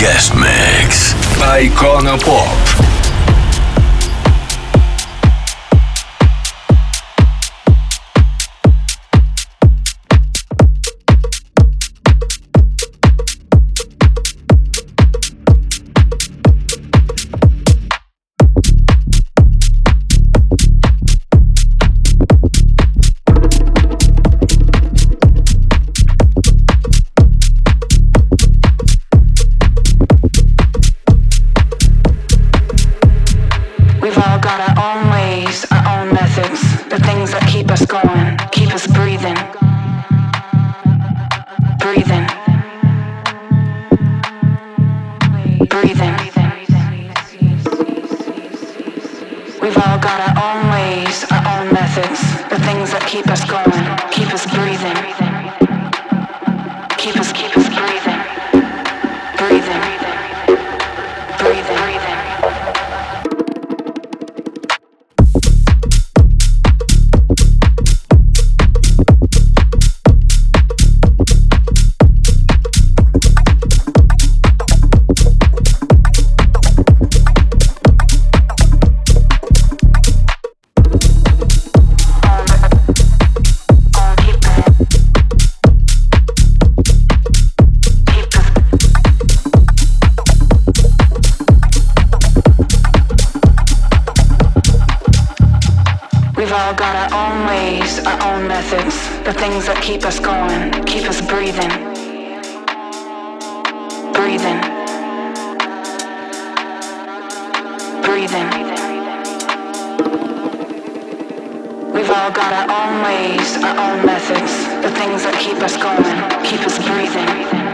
Guest Mix. Icona Pop. breathing. We've all got our own ways, our own methods, the things that keep us going, keep us breathing.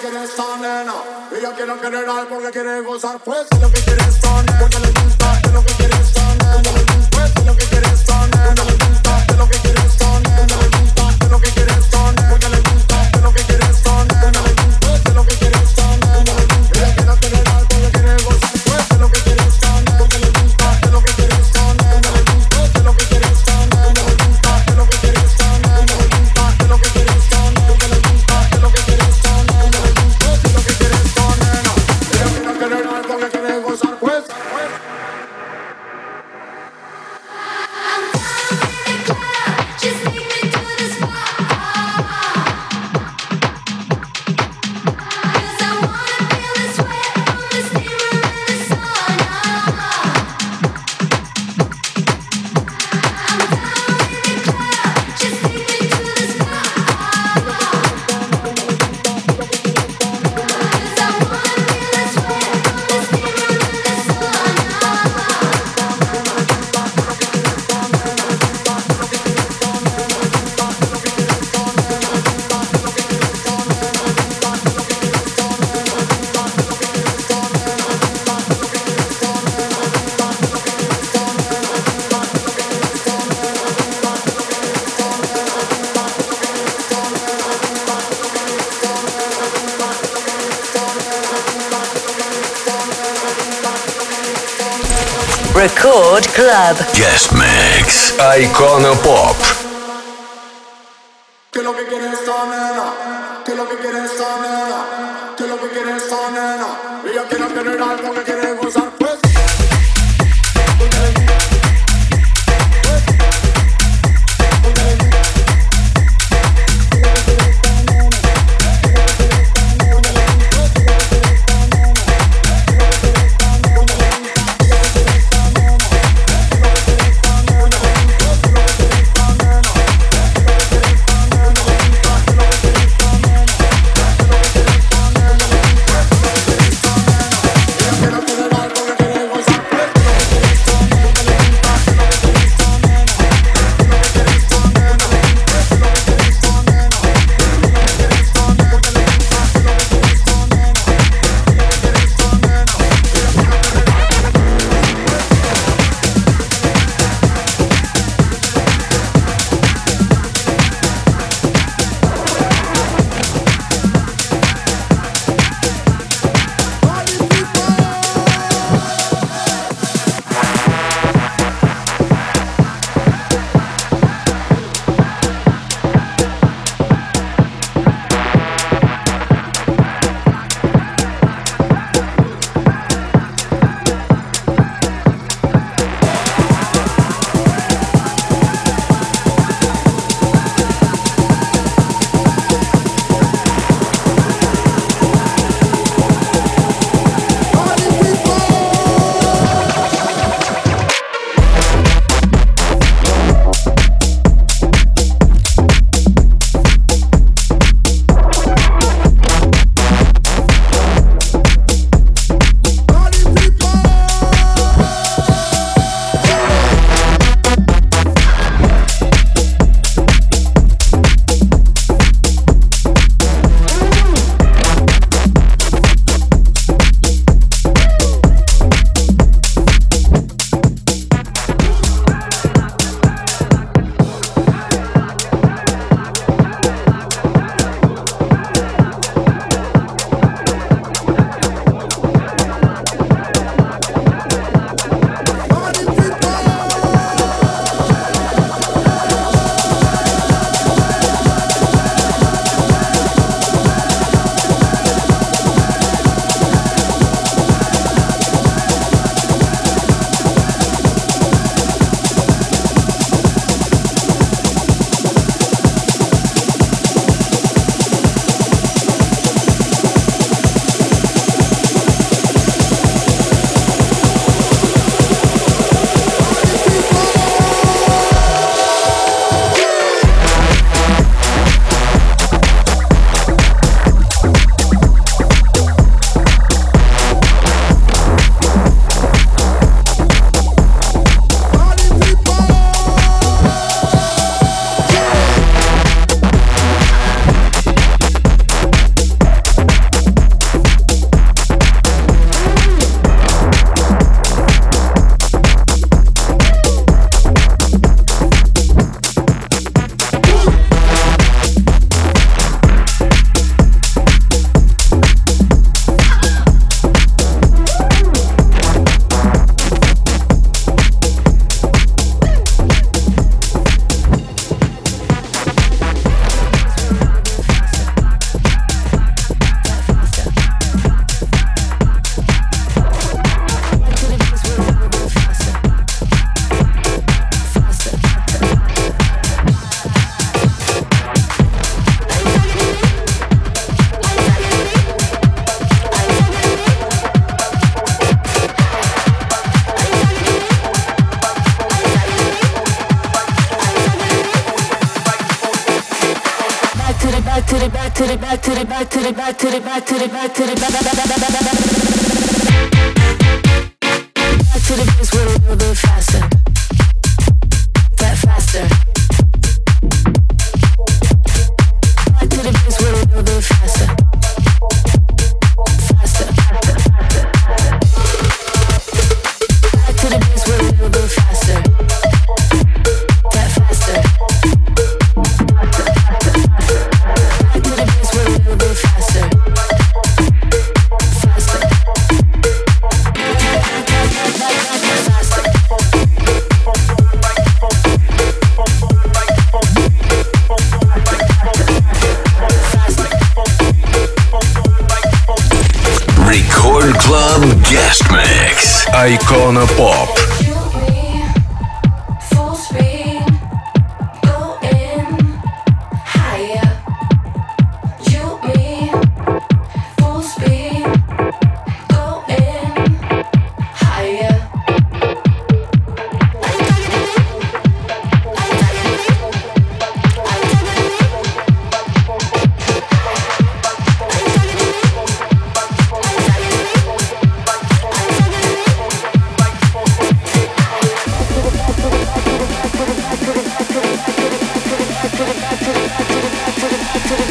quiere esta nena. Ella quiere general porque quiere gozar, pues lo que quiere esta nena. Porque le gusta, lo que quiere esta nena. Pues es lo que quiere esta nena. Icona Pop. it.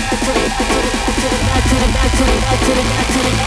back to the back to the back to the back to the back to the back to the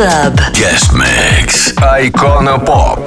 Club. Guest Mix. Icona Pop.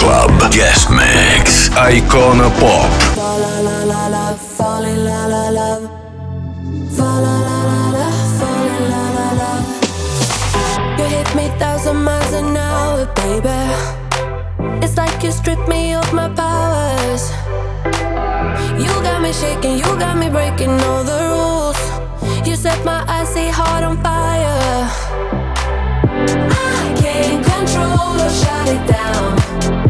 Club. Guest Mix. Icona Pop. You hit me thousand miles an hour, baby. It's like you stripped me of my powers. You got me shaking, you got me breaking all the rules. You set my icy heart on fire. I can't control or shut it down.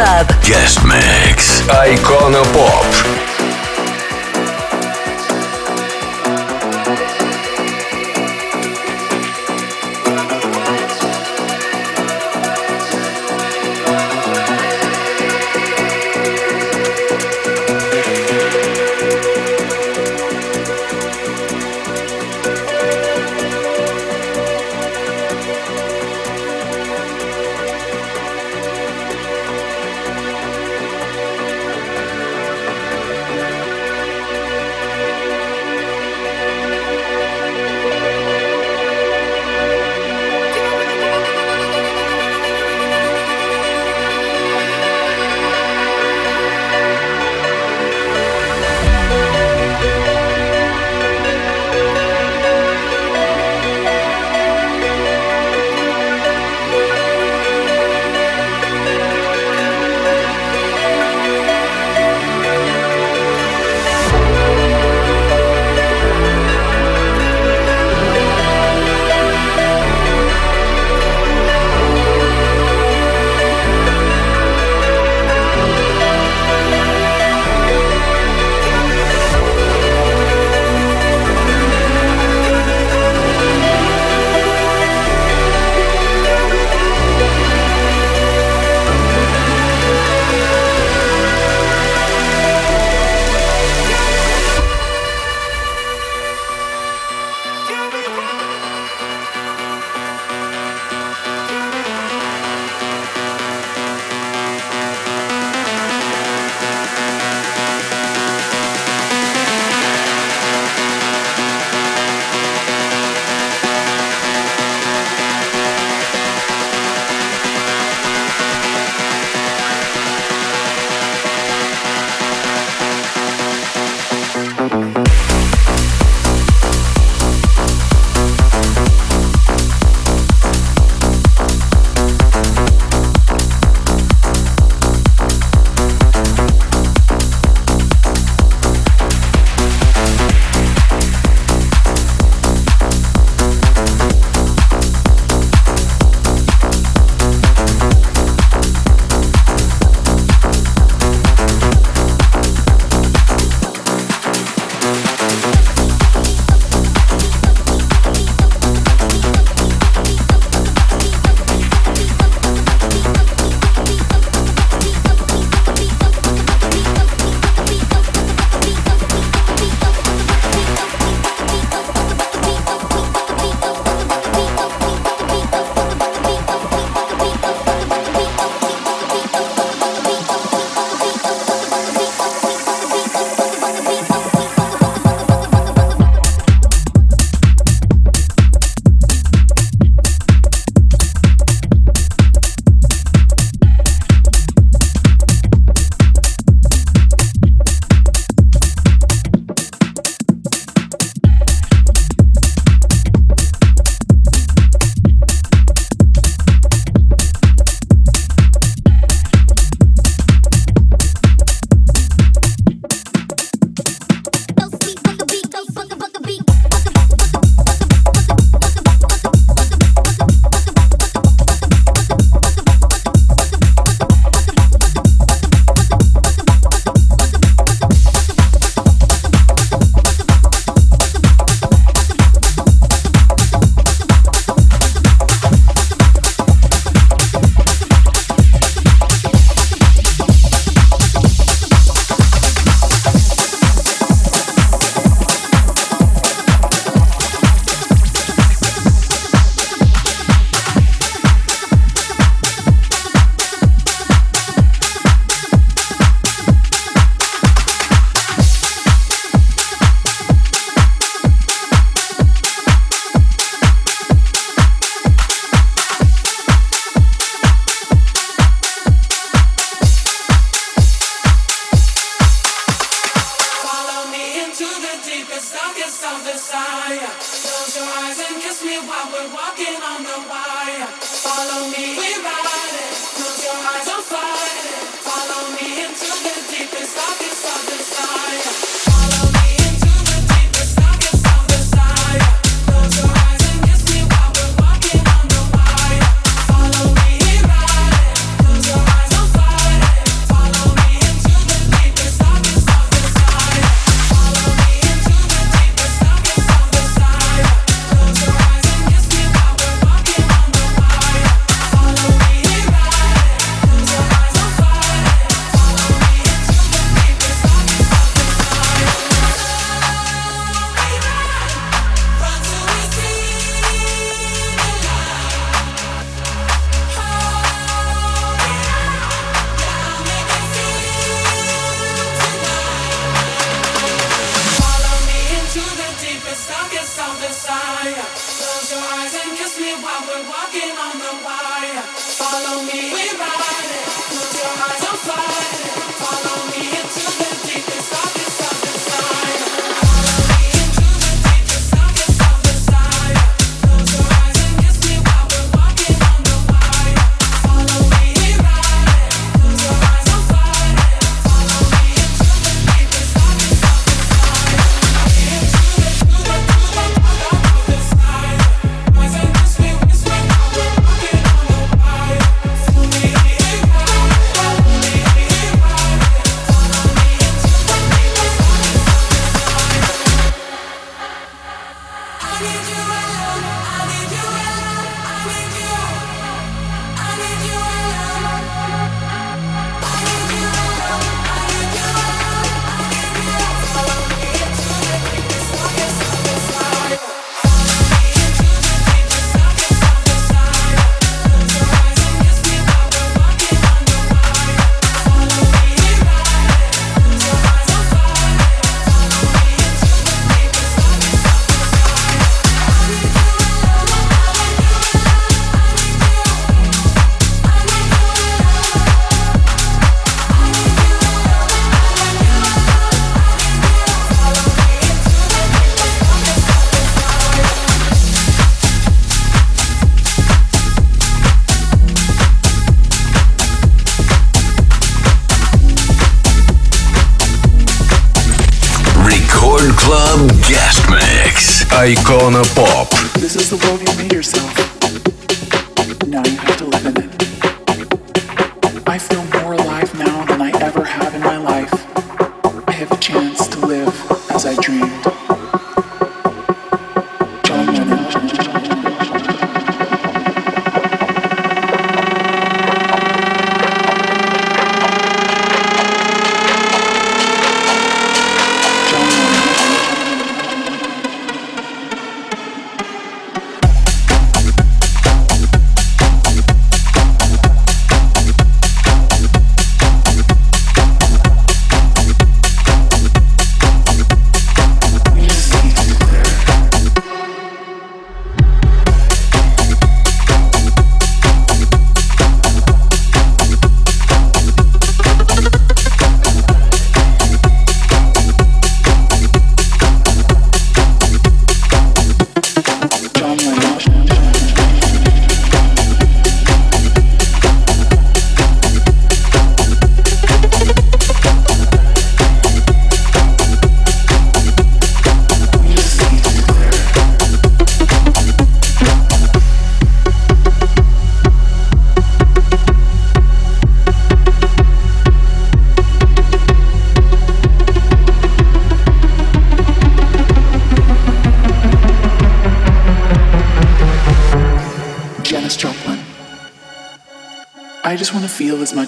Club. Guest Mix. Icona Pop. Icona Pop.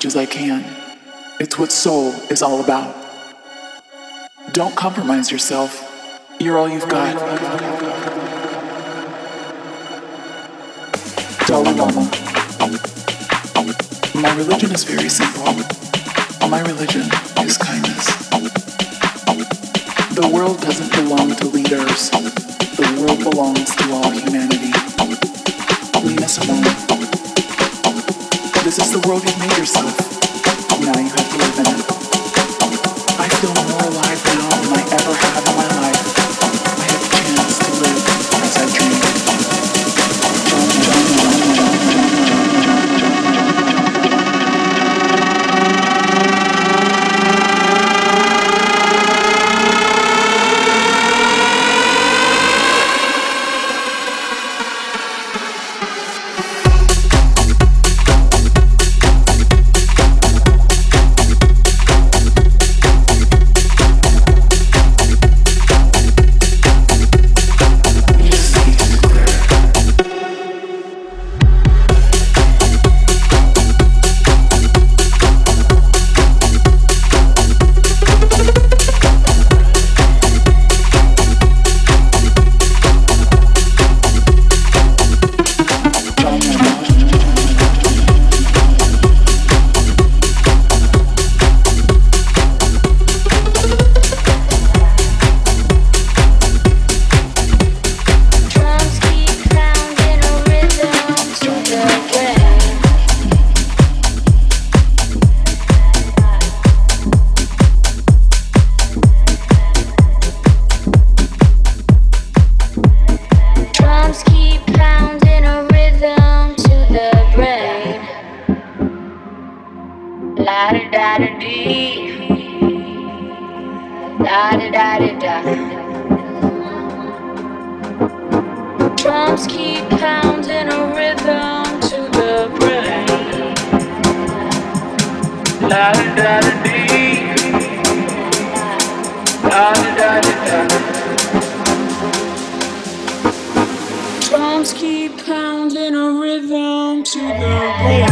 Much as I can. It's what soul is all about. Don't compromise yourself. You're all you've got. Dalai Lama. My religion is very simple. My religion is kindness. The world doesn't belong to leaders. The world belongs to all humanity. Nina Simone. This is the world you've made yourself. Now you have to live in it. I feel more alive now than I ever have in my life. Drums keep pounding a rhythm to the beat.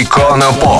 Icona Pop.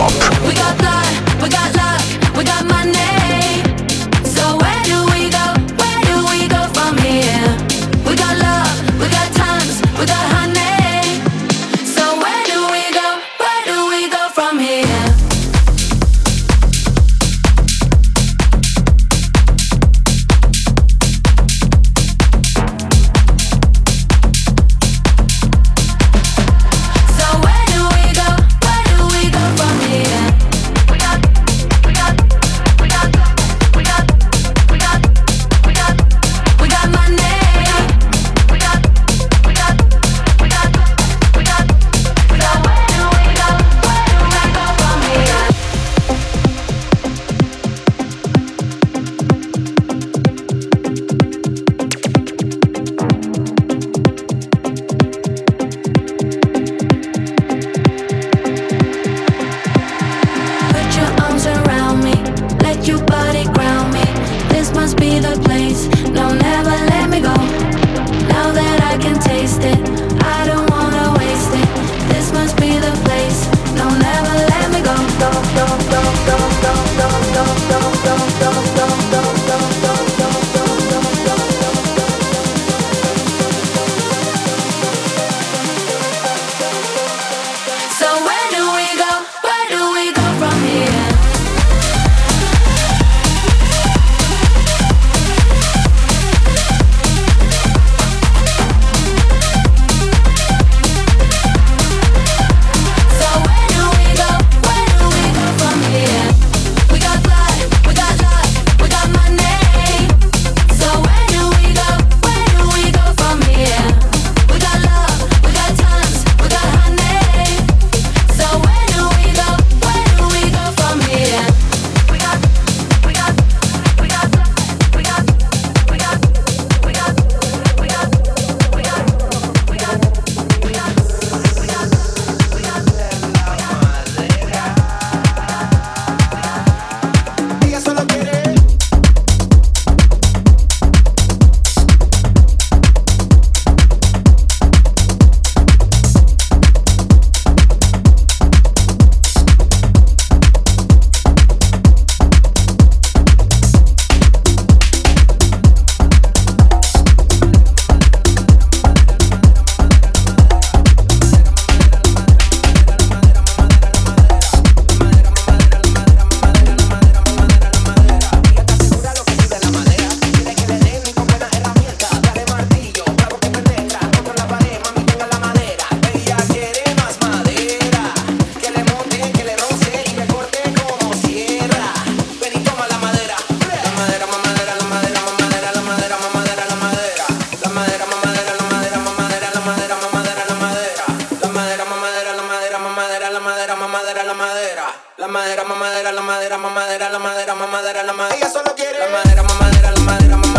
mamadera, la madera. Ella solo quiere la madera, mamadera, la madera, mamadera.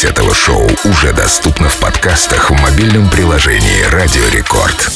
Запись этого шоу уже доступна в подкастах в мобильном приложении «Радио Рекорд».